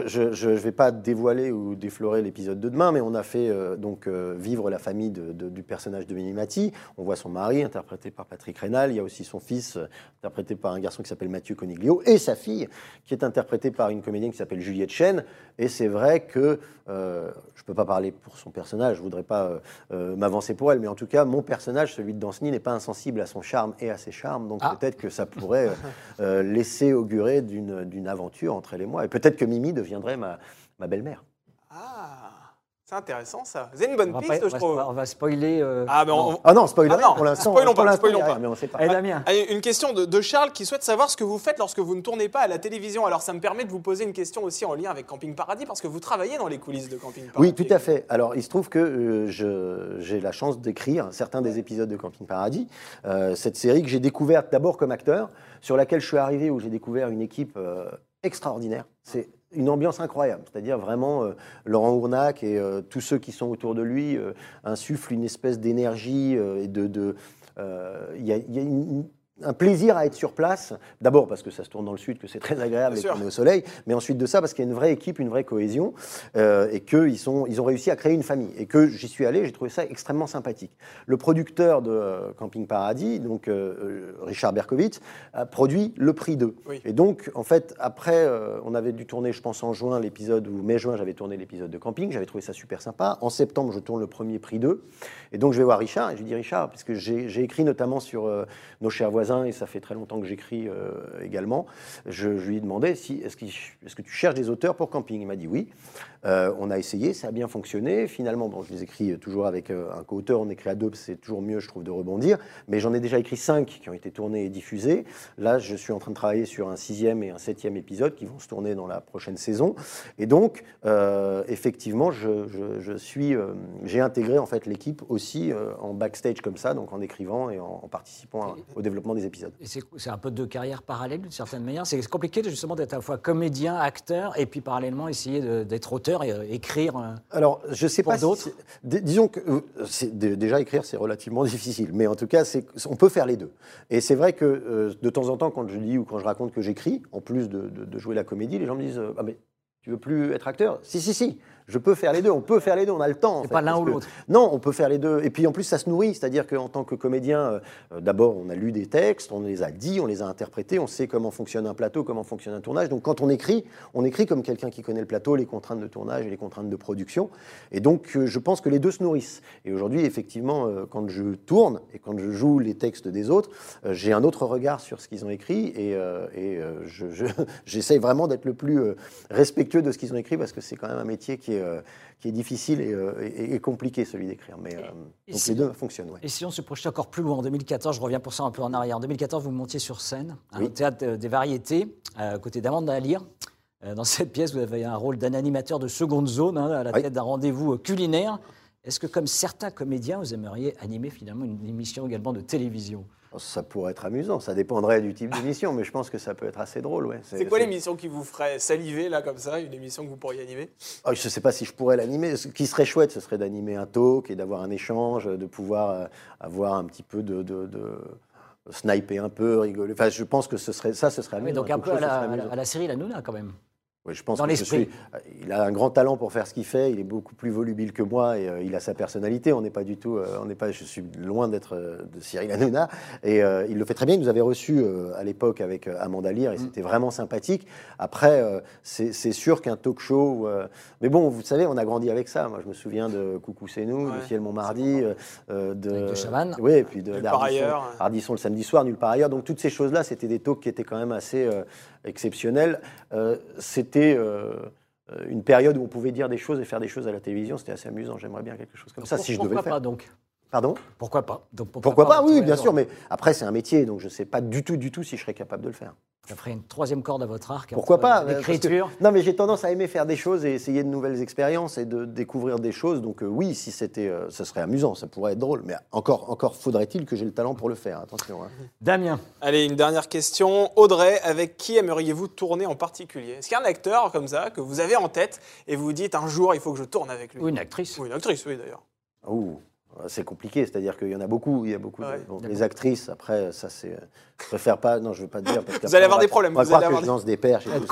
ne vais pas dévoiler ou déflorer l'épisode de demain, mais on a fait euh, donc euh, vivre la famille de- de- du personnage de Minimati. On voit son mari, interprété par Patrick Rénal. Il y a aussi son fils, euh, interprété par un garçon qui s'appelle Mathieu Coniglio, et sa fille, qui est interprétée par une comédienne qui s'appelle Juliette Chen. Et c'est vrai que je ne peux pas parler pour son personnage, je ne voudrais pas m'avancer pour elle, mais en tout cas, mon personnage, celui de Danceny, n'est pas insensible à son charme et à ses charmes. Donc Ah. peut-être que ça pourrait laisser augurer d'une aventure entre elle et moi. Et peut-être que Mimi deviendrait ma, ma belle-mère. Ah, c'est intéressant ça. Vous avez une bonne on piste, pas- je on va- trouve. on va spoiler. euh, Ah, mais on- non. Ah non, spoiler Ah non, pour l'instant. spoilons pas, pour l'instant, spoilons pas. mais on sait pas. Eh, Damien Allez, une question de, de Charles qui souhaite savoir ce que vous faites lorsque vous ne tournez pas à la télévision. Alors ça me permet de vous poser une question aussi en lien avec Camping Paradis parce que vous travaillez dans les coulisses de Camping Paradis. Oui, tout à fait. Alors, il se trouve que euh, j'ai la chance d'écrire certains des épisodes de Camping Paradis. Euh, cette série que j'ai découverte d'abord comme acteur, sur laquelle je suis arrivé, où j'ai découvert une équipe euh, extraordinaire. C'est une ambiance incroyable. C'est-à-dire vraiment, euh, Laurent Ournac et euh, tous ceux qui sont autour de lui euh, insufflent une espèce d'énergie et de... un plaisir à être sur place, d'abord parce que ça se tourne dans le sud, que c'est très agréable et qu'on est au soleil, mais ensuite de ça parce qu'il y a une vraie équipe, une vraie cohésion, euh, et qu'ils ils ont réussi à créer une famille. Et que j'y suis allé, j'ai trouvé ça extrêmement sympathique. Le producteur de euh, Camping Paradis, donc euh, Richard Berkovitz, a produit Le Prix 2. Oui. Et donc, en fait, après, on avait dû tourner, je pense, en juin l'épisode, ou mai-juin, j'avais tourné l'épisode de Camping, j'avais trouvé ça super sympa. En septembre, je tourne le premier Prix 2. Et donc, je vais voir Richard, et je lui dis, Richard, puisque j'ai j'ai écrit notamment sur Nos chers voisins, et ça fait très longtemps que j'écris euh, également, je, lui ai demandé, si, est-ce que tu cherches des auteurs pour Camping? Il m'a dit oui. Euh, on a essayé, ça a bien fonctionné. Finalement, bon, je les écris toujours avec euh, un co-auteur, on écrit à deux, c'est toujours mieux, je trouve, de rebondir. Mais j'en ai déjà écrit cinq qui ont été tournés et diffusés. Là, je suis en train de travailler sur un sixième et un septième épisode qui vont se tourner dans la prochaine saison. Et donc, euh, effectivement, je, euh, j'ai intégré en fait l'équipe aussi euh, en backstage comme ça, donc en écrivant et en, participant au développement des des épisodes. Et c'est un peu deux carrières parallèles d'une certaine manière. C'est compliqué justement d'être à la fois comédien, acteur, et puis parallèlement essayer d'être auteur et euh, écrire. euh, Alors, je sais Pour pas. d'autres disons que euh, déjà écrire, c'est relativement difficile, mais en tout cas, on peut faire les deux. Et c'est vrai que de temps en temps, quand je dis ou quand je raconte que j'écris, en plus de, de- de jouer la comédie, les gens me disent ah mais tu veux plus être acteur? Si si si. Je peux faire les deux, on peut faire les deux, on a le temps. C'est pas l'un ou l'autre. Non, on peut faire les deux. Et puis en plus, ça se nourrit, c'est-à-dire qu'en tant que comédien, euh, euh, d'abord, on a lu des textes, on les a dit, on les a interprétés, on sait comment fonctionne un plateau, comment fonctionne un tournage. Donc quand on écrit, on écrit comme quelqu'un qui connaît le plateau, les contraintes de tournage et les contraintes de production. Et donc, euh, je pense que les deux se nourrissent. Et aujourd'hui, effectivement, euh, quand je tourne et quand je joue les textes des autres, j'ai un autre regard sur ce qu'ils ont écrit et, et je- je- j'essaye vraiment d'être le plus respectueux de ce qu'ils ont écrit parce que c'est quand même un métier qui est, euh, qui est difficile et, euh, et- et compliqué, celui d'écrire. Mais euh, et donc si- les deux fonctionnent. ouais. Et si on se projetait encore plus loin, en 2014, je reviens pour ça un peu en arrière. En 2014, vous montiez sur scène, hein, Oui. au théâtre euh, des variétés, euh, à côté d'Amanda Alire. Euh, Dans cette pièce, vous avez un rôle d'un animateur de seconde zone, hein, à la Oui. tête d'un rendez-vous euh, culinaire. Est-ce que, comme certains comédiens, vous aimeriez animer finalement une émission également de télévision? Ça pourrait être amusant, ça dépendrait du type d'émission, mais je pense que ça peut être assez drôle. Ouais. C'est quoi l'émission qui vous ferait saliver, là, comme ça Une émission que vous pourriez animer? Ah, je ne sais pas si je pourrais l'animer. Ce qui serait chouette, ce serait d'animer un talk et d'avoir un échange, de pouvoir euh, avoir un petit peu de, de- de- sniper un peu, rigoler. Enfin, je pense que ce serait ça, ce serait Ah amusant. donc un peu la, à la série La Nuna, quand même. Oui, je pense Dans que je l'esprit. suis- euh, Il a un grand talent pour faire ce qu'il fait. Il est beaucoup plus volubile que moi et euh, il a sa personnalité. On n'est pas du tout. euh, on n'est pas. Je suis loin d'être euh, de Cyril Hanouna et il le fait très bien. Il nous avait reçu à l'époque avec Amanda Lear et Mm. c'était vraiment sympathique. Après, c'est sûr qu'un talk show. euh, mais bon, vous savez, on a grandi avec ça. Moi, je me souviens de Coucou c'est nous, Ouais, de Ciel Montmardi, euh, euh, de de Chavannes. Oui, et puis de Nulle part d'Ardisson- ailleurs. Ardisson le samedi soir, nulle part ailleurs. Donc toutes ces choses-là, c'était des talks qui étaient quand même assez exceptionnels. Euh, c'était euh, une période où on pouvait dire des choses et faire des choses à la télévision. C'était assez amusant. J'aimerais bien quelque chose comme ça, si je devais le faire. pas donc? Pardon? Pourquoi pas? Donc, Pourquoi pas Oui, bien sûr. Mais après, c'est un métier, donc je ne sais pas du tout, du tout si je serais capable de le faire. Ça ferait une troisième corde à votre arc. Pourquoi pas? L'écriture. Non, mais j'ai tendance à aimer faire des choses et essayer de nouvelles expériences et de découvrir des choses. Donc euh, oui, si c'était, euh, ça serait amusant, ça pourrait être drôle. Mais encore, encore faudrait-il que j'ai le talent pour le faire. Attention. hein. Damien, Allez, une dernière question. Audrey, avec qui aimeriez-vous tourner en particulier? Est-ce qu'il y a un acteur comme ça que vous avez en tête et vous vous dites un jour il faut que je tourne avec lui? Ou une actrice Ou une actrice, oui d'ailleurs. Ouh, c'est compliqué, c'est-à-dire qu'il y en a beaucoup, il y a beaucoup. de- bon, les actrices, après, ça c'est. Je préfère pas, non, je veux pas te dire. Parce Vous allez avoir va- des problèmes, On va vous croire allez que avoir je des- lance des perches et va tout,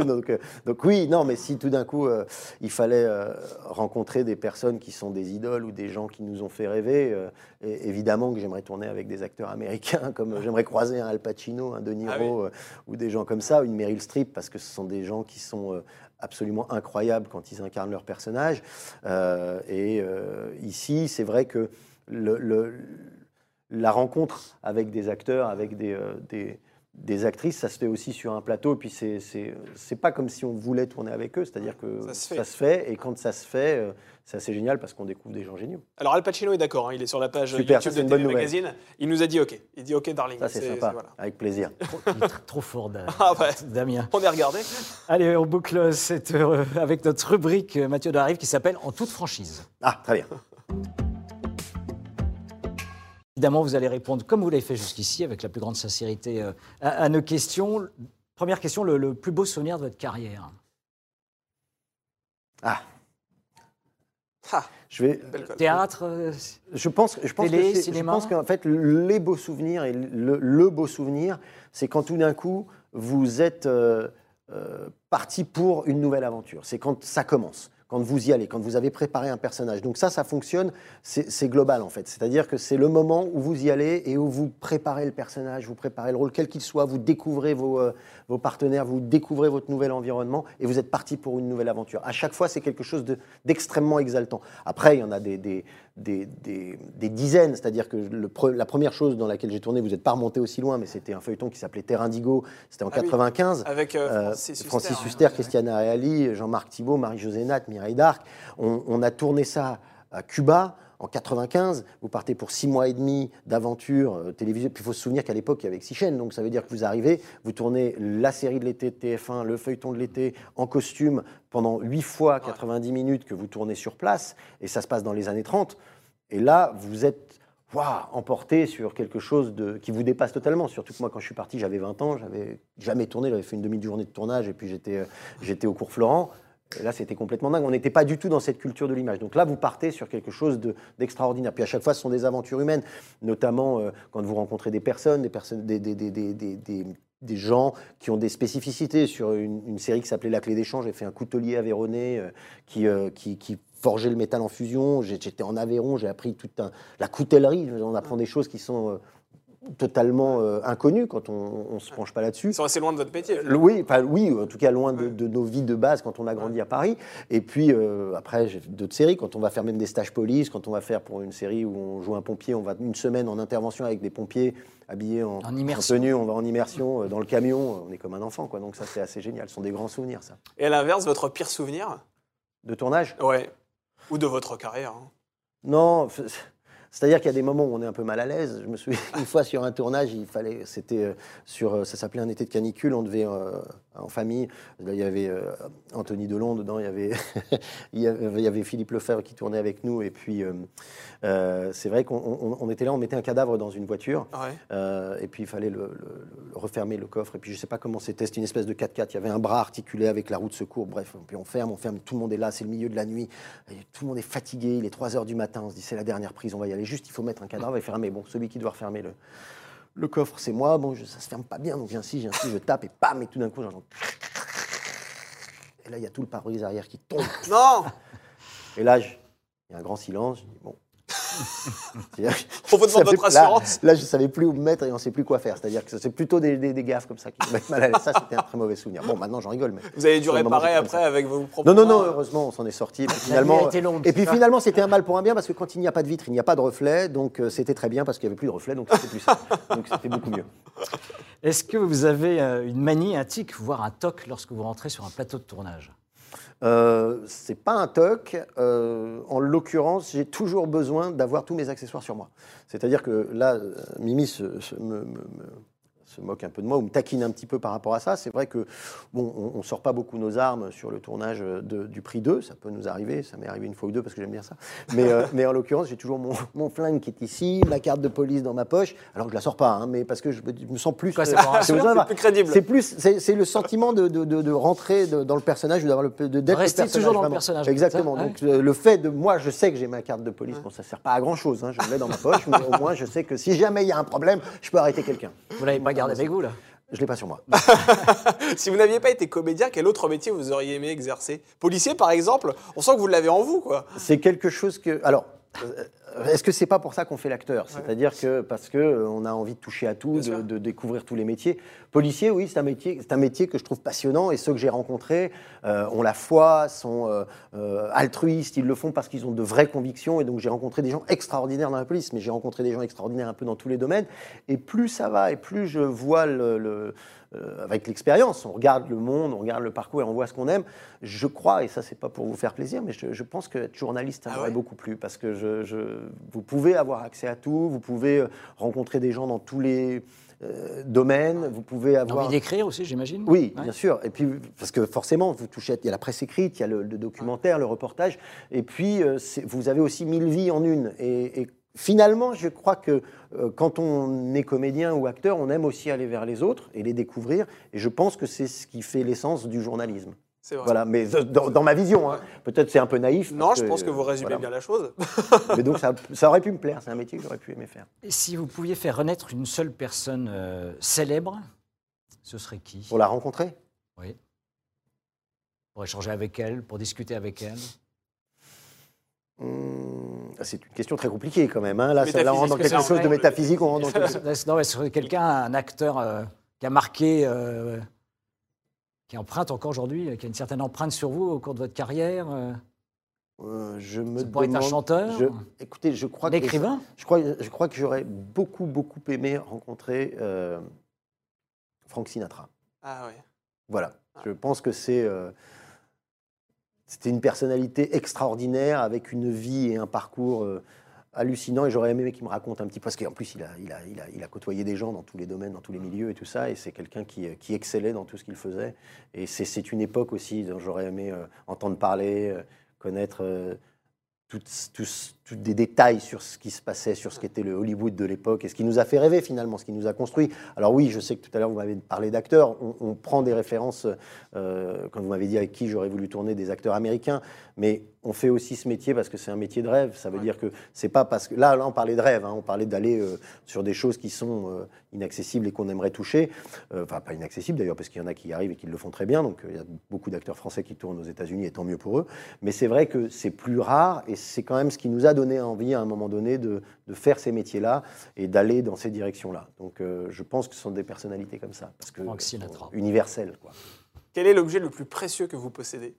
ça, donc, euh, donc oui, non, mais si tout d'un coup euh, il fallait euh, rencontrer des personnes qui sont des idoles ou des gens qui nous ont fait rêver, euh, et- évidemment que j'aimerais tourner avec des acteurs américains, comme euh, j'aimerais croiser un Al Pacino, un De Niro, Ah oui. euh, ou des gens comme ça, une Meryl Streep, parce que ce sont des gens qui sont euh, absolument incroyables quand ils incarnent leur personnage. Euh, et euh, ici, c'est vrai que la rencontre avec des acteurs, avec des, euh, des, des actrices, ça se fait aussi sur un plateau. Et puis, c'est- c'est c'est pas comme si on voulait tourner avec eux, c'est-à-dire que Ça ça se fait. Et quand ça se fait, euh, c'est assez génial parce qu'on découvre des gens géniaux. Alors Al Pacino est d'accord, hein, il est sur la page Super, YouTube c'est de une bonne TV nouvelle. Magazine. Il nous a dit OK. Il dit OK, darling. Ça, c'est sympa, voilà. avec plaisir. trop, fort, Ah ouais. Damien. On est regardé. Allez, on boucle cette, euh, avec notre rubrique euh, Mathieu Darrive qui s'appelle En toute franchise. Ah, très bien. Évidemment, vous allez répondre comme vous l'avez fait jusqu'ici, avec la plus grande sincérité euh, à, à nos questions. Première question, le, le plus beau souvenir de votre carrière Ah, Ah, je vais. Théâtre euh, Je pense, je pense Télé, que cinéma je pense qu'en fait, les beaux souvenirs et le, le beau souvenir, c'est quand tout d'un coup, vous êtes euh, euh, parti pour une nouvelle aventure. C'est quand ça commence, quand vous y allez, quand vous avez préparé un personnage. Donc ça, ça fonctionne, c'est global en fait. C'est-à-dire que c'est le moment où vous y allez et où vous préparez le personnage, vous préparez le rôle, quel qu'il soit, vous découvrez vos, euh, partenaires, vous découvrez votre nouvel environnement et vous êtes parti pour une nouvelle aventure. À chaque fois, c'est quelque chose de- d'extrêmement exaltant. Après, il y en a des, des, des- des dizaines, c'est-à-dire que le pre- la première chose dans laquelle j'ai tourné, vous n'êtes pas remonté aussi loin, mais c'était un feuilleton qui s'appelait Terre Indigo, c'était en Ah oui. 95. Avec euh, Euh, Francis Huster. Francis hein. Christiana Reali, Jean-Marc Thibault, Marie-Josée Nat, Mireille Darc. On, on a tourné ça à Cuba en 95. Vous partez pour six mois et demi d'aventure euh, télévisée. Puis il faut se souvenir qu'à l'époque, il y avait que six chaînes. Donc ça veut dire que vous arrivez, vous tournez la série de l'été de TF1, le feuilleton de l'été en costume pendant huit fois 90 minutes que vous tournez sur place. Et ça se passe dans les années 30. Et là, vous êtes emporté sur quelque chose de, qui vous dépasse totalement. Surtout que moi, quand je suis parti, j'avais 20 ans, j'avais jamais tourné, j'avais fait une demi-journée de tournage et puis j'étais, euh, j'étais au cours Florent. Là, c'était complètement dingue. On n'était pas du tout dans cette culture de l'image. Donc là, vous partez sur quelque chose de- d'extraordinaire. Puis à chaque fois, ce sont des aventures humaines, notamment euh, quand vous rencontrez des personnes, des, des, des, des, des, gens qui ont des spécificités. Sur une, série qui s'appelait La Clé d'échange, j'ai fait un coutelier aveyronais euh, qui, euh, qui, le métal en fusion. J'étais en Aveyron, j'ai appris toute la coutellerie. On apprend des choses qui sont euh, totalement euh, inconnues quand on ne se penche pas là-dessus. Ils sont assez loin de votre métier. Le- Oui, enfin, oui, en tout cas loin de, de nos vies de base quand on a grandi à Paris. Et puis euh, après, j'ai fait d'autres séries, quand on va faire même des stages police, quand on va faire pour une série où on joue un pompier, on va une semaine en intervention avec des pompiers habillés en, tenue, on va en immersion euh, dans le camion, on est comme un enfant, quoi. Donc ça, c'est assez génial. Ce sont des grands souvenirs, ça. Et à l'inverse, votre pire souvenir? De tournage? Ouais. Ou de votre carrière. hein. Non, c'est-à-dire qu'il y a des moments où on est un peu mal à l'aise. Je me souviens une fois sur un tournage, il fallait, c'était euh, sur, euh, ça s'appelait un été de canicule. On devait euh, en famille. Là, il y avait euh, Anthony Delon dedans. Il y avait, il y avait, Philippe Lefebvre qui tournait avec nous. Et puis, euh, c'est vrai qu'on on- on était là, on mettait un cadavre dans une voiture. Ouais. Et puis il fallait le, le- le refermer le coffre. Et puis je sais pas comment c'était, c'était une espèce de 4x4. Il y avait un bras articulé avec la roue de secours. Bref, puis on ferme, on ferme. Tout le monde est là, c'est le milieu de la nuit. Et tout le monde est fatigué. Il est 3 heures du matin. On se dit c'est la dernière prise, on va y aller. Juste, il faut mettre un cadavre et fermer. Bon, celui qui doit refermer le, le coffre, c'est moi. Bon, je- ça se ferme pas bien, donc j'insiste, j'insiste, je tape et pam, et tout d'un coup, j'entends. Et là, il y a tout le pare-brise arrière qui tombe. Non Et là, il y a un grand silence. Je dis bon. On vous demande votre assurance. Là, je ne savais plus où me mettre et on ne sait plus quoi faire. C'est-à-dire que c'est plutôt des, des- des gaffes comme ça qui me mettent mal à l'aise. Ça, c'était un très mauvais souvenir. Bon, maintenant, j'en rigole. Mais... Vous avez dû moment, réparer après ça. avec vos propres Non, non, non, mains. heureusement, on s'en est sorti. Et puis, La finalement, et puis finalement, c'était un mal pour un bien parce que quand il n'y a pas de vitre, il n'y a pas de reflet. Donc, euh, c'était très bien parce qu'il n'y avait plus de reflet. Donc, c'était plus simple. Donc, c'était beaucoup mieux. Est-ce que vous avez euh, une manie, un tic, voire un toc lorsque vous rentrez sur un plateau de tournage? Euh, c'est pas un toc. Euh, en l'occurrence, j'ai toujours besoin d'avoir tous mes accessoires sur moi. C'est-à-dire que là, euh, Mimi se, me- se moque un peu de moi ou me taquine un petit peu par rapport à ça. C'est vrai que bon, on, on sort pas beaucoup nos armes sur le tournage de- du Prix 2. Ça peut nous arriver. Ça m'est arrivé une fois ou deux parce que j'aime bien ça. Mais, euh, mais en l'occurrence, j'ai toujours mon, mon flingue qui est ici, ma carte de police dans ma poche. Alors que je la sors pas, hein, mais parce que je me, sens plus. Quoi, c'est euh, plus crédible. c'est plus, c'est le sentiment de, de- de- rentrer dans le personnage ou d'avoir le de Rester toujours dans le personnage, Exactement. Donc euh, le fait de moi, je sais que j'ai ma carte de police. Bon, ça sert pas à grand chose. Hein, je l'ai dans ma poche, mais au moins je sais que si jamais il y a un problème, je peux arrêter quelqu'un. Vous l'avez pas gardé avec vous, là Je l'ai pas sur moi. Si vous n'aviez pas été comédien, quel autre métier vous auriez aimé exercer? Policier, par exemple? On sent que vous l'avez en vous, quoi. C'est quelque chose que. Alors. Est-ce que c'est pas pour ça qu'on fait l'acteur? C'est-à-dire que parce que euh, on a envie de toucher à tout, de, découvrir tous les métiers. Policier, oui, c'est un métier, c'est un métier que je trouve passionnant et ceux que j'ai rencontrés euh, ont la foi, sont euh, altruistes, ils le font parce qu'ils ont de vraies convictions et donc j'ai rencontré des gens extraordinaires dans la police, mais j'ai rencontré des gens extraordinaires un peu dans tous les domaines. Et plus ça va et plus je vois le, le- avec l'expérience, on regarde le monde, on regarde le parcours et on voit ce qu'on aime. Je crois, et ça c'est pas pour vous faire plaisir, mais je, je pense que être journaliste, ça Ah m'aurait ouais. beaucoup plu parce que je, je- vous pouvez avoir accès à tout, vous pouvez euh, rencontrer des gens dans tous les euh, domaines, vous pouvez avoir. Envie d'écrire aussi, j'imagine Oui, Ouais. bien sûr. Et puis, parce que forcément, vous touchez, il y a la presse écrite, il y a le, le documentaire, le reportage, et puis euh, vous avez aussi mille vies en une. Et, et finalement, je crois que euh, quand on est comédien ou acteur, on aime aussi aller vers les autres et les découvrir. Et je pense que c'est ce qui fait l'essence du journalisme. Vrai. Voilà, mais dans, dans ma vision, hein. peut-être c'est un peu naïf. Non, parce je pense que vous résumez voilà. bien la chose. Mais donc ça, ça aurait pu me plaire, c'est un métier que j'aurais pu aimer faire. Et si vous pouviez faire renaître une seule personne euh, célèbre, ce serait qui? Pour la rencontrer? Oui. Pour échanger avec elle, pour discuter avec elle? Hum, C'est une question très compliquée quand même. hein. Là, ça, là, on rentre dans quelque chose de métaphysique. On rentre dans quelque- Non, mais ce serait quelqu'un, un acteur euh, qui a marqué, euh, qui emprunte encore aujourd'hui, euh, qui a une certaine empreinte sur vous au cours de votre carrière. euh, Euh, je me Ça pourrait être un demande- chanteur je- Écoutez, je crois un que écrivain? je crois, je crois que j'aurais beaucoup beaucoup aimé rencontrer euh, Frank Sinatra. Ah ouais. Voilà. Je pense que c'est euh, c'était une personnalité extraordinaire avec une vie et un parcours euh, hallucinant. Et j'aurais aimé qu'il me raconte un petit peu parce qu'en plus il a, il, a, il, a, il a côtoyé des gens dans tous les domaines, dans tous les milieux et tout ça. Et c'est quelqu'un qui, euh, qui excellait dans tout ce qu'il faisait. Et c'est- une époque aussi dont j'aurais aimé euh, entendre parler, euh, connaître. Tous, tous- tous des détails sur ce qui se passait, sur ce qu'était le Hollywood de l'époque et ce qui nous a fait rêver finalement, ce qui nous a construit. Alors oui, je sais que tout à l'heure vous m'avez parlé d'acteurs, on, on prend des références, euh, quand vous m'avez dit avec qui j'aurais voulu tourner, des acteurs américains, mais on fait aussi ce métier parce que c'est un métier de rêve. Ça veut Ouais. dire que c'est pas parce que là, là on parlait de rêve, hein, on parlait d'aller euh, sur des choses qui sont euh, inaccessibles et qu'on aimerait toucher. Euh, Enfin, pas inaccessibles d'ailleurs, parce qu'il y en a qui y arrivent et qui le font très bien. Donc il y a beaucoup d'acteurs français qui tournent aux États-Unis et tant mieux pour eux. Mais c'est vrai que c'est plus rare et c'est quand même ce qui nous a donné envie à un moment donné de, de faire ces métiers-là et d'aller dans ces directions-là. Donc euh, je pense que ce sont des personnalités comme ça, parce que Sinatra. universelles. Quoi. Quel est l'objet le plus précieux que vous possédez?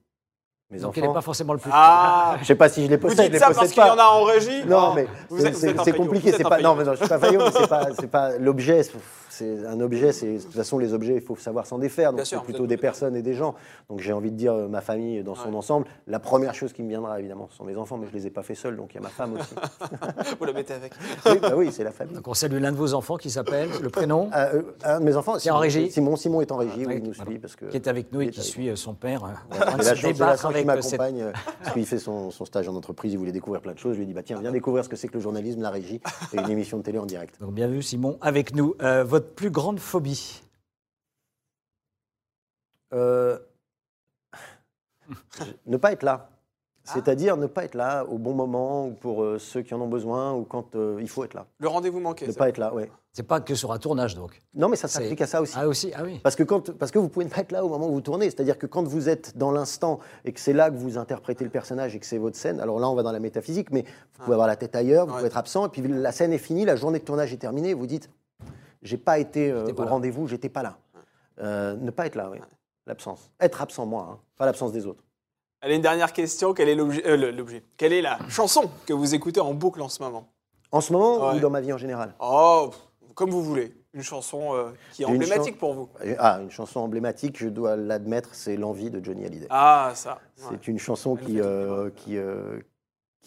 Mes Donc, il n'est enfants. pas forcément le plus. Ah Je sais pas si je les Vous possède, je dites ça parce qu'il y en a en régie Non, mais Vous c'est- vous compliqué. vous C'est pas, non, mais non, je suis pas faillot, mais c'est pas, c'est pas l'objet. C'est- un objet. C'est de toute façon les objets, il faut savoir s'en défaire. Donc c'est plutôt des personnes et des gens. Donc j'ai envie de dire euh, ma famille dans son Ouais. ensemble. La première chose qui me viendra évidemment, ce sont mes enfants, mais je les ai pas fait seuls. Donc il y a ma femme aussi. Vous la mettez avec. oui, bah oui, c'est la famille. Donc on salue l'un de vos enfants qui s'appelle, le prénom, Euh, euh, un de mes enfants, Qui est en Simon, régie Simon, Simon est en régie, oui, Ouais, il nous suit parce que. qui est avec nous et qui suit euh, son père. train de J'ai la chance, avec, euh, m'accompagne parce qu'il fait son, son stage en entreprise, il voulait découvrir plein de choses. Je lui ai dit bah tiens, viens découvrir ce que c'est que le journalisme, la régie et une émission de télé en direct. Donc bien vu Simon, avec nous. Euh, votre plus grande phobie Euh, ne pas être là. Ah. C'est-à-dire ne pas être là au bon moment ou pour euh, ceux qui en ont besoin ou quand euh, il faut être là. Le rendez-vous manqué. Ne pas être là, ouais. C'est pas que sur un tournage donc. Non, mais ça s'applique à ça aussi. Ah aussi, ah oui. Parce que, quand, parce que vous pouvez ne pas être là au moment où vous tournez. C'est-à-dire que quand vous êtes dans l'instant et que c'est là que vous interprétez le personnage et que c'est votre scène, alors là on va dans la métaphysique, mais vous pouvez avoir la tête ailleurs, vous Ouais. pouvez être absent, et puis la scène est finie, la journée de tournage est terminée, et vous dites j'ai pas été euh, pas au rendez-vous, j'étais pas là. Euh, ne pas être là, oui. L'absence. Être absent, moi, hein, pas l'absence des autres. Allez, une dernière question. Quel est l'objet euh, Quelle est la chanson que vous écoutez en boucle en ce moment? En ce moment Ouais. ou dans ma vie en général? Oh, comme vous voulez. Une chanson euh, qui est Une emblématique chan- pour vous. Ah, une chanson emblématique, je dois l'admettre, c'est L'envie de Johnny Hallyday. Ah, ça. ouais. C'est une chanson Elle qui, euh,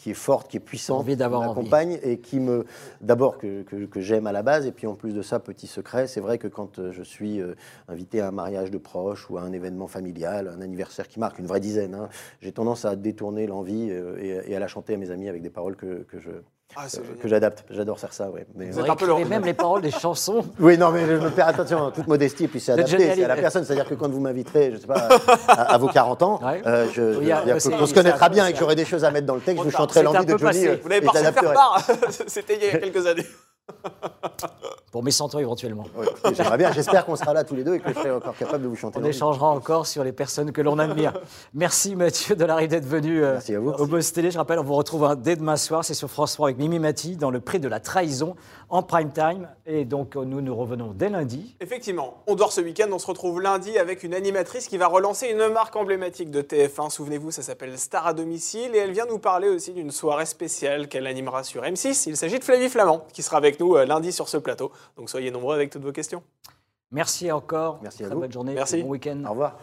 qui est forte, qui est puissante, qui m'accompagne et qui me, d'abord que, que- que j'aime à la base, et puis en plus de ça, petit secret, c'est vrai que quand euh, je suis euh, invité à un mariage de proches ou à un événement familial, un anniversaire qui marque une vraie dizaine, hein, j'ai tendance à détourner l'envie euh, et, et à la chanter à mes amis avec des paroles que, que je Ah, euh, que j'adapte. J'adore faire ça, ouais. Mais, Vous êtes un peu même les paroles des chansons. oui, non, mais je me perds attention, en toute modestie, puis c'est adapté, c'est à la personne. C'est-à-dire que quand vous m'inviterez, je sais pas, à, à vos 40 ans, Ouais. euh, je, Oui, a- je qu'on se connaîtra bien et que j'aurai des choses à mettre dans le texte, je vous chanterai l'envie de Johnny. euh, Vous n'avez et pas je reçu faire part C'était il y a quelques années. Pour mes 100 ans éventuellement. Ouais, J'aimerais bien, j'espère qu'on sera là tous les deux et que je serai encore capable de vous chanter. On échangera encore sur les personnes que l'on admire. Merci Mathieu Delarue d'être venu euh, Merci à vous. au Boss Télé. Je rappelle, on vous retrouve hein, dès demain soir. C'est sur France 3 avec Mimi Mati dans le prix de la trahison en prime time. Et donc euh, nous nous revenons dès lundi. Effectivement, on dort ce week-end, on se retrouve lundi avec une animatrice qui va relancer une marque emblématique de TF1. Souvenez-vous, ça s'appelle Star à domicile et elle vient nous parler aussi d'une soirée spéciale qu'elle animera sur M6. Il s'agit de Flavie Flamand qui sera avec nous euh, lundi sur ce plateau. Donc soyez nombreux avec toutes vos questions. Merci encore. Merci à Très vous. bonne journée. Merci. Bon week-end. Au revoir.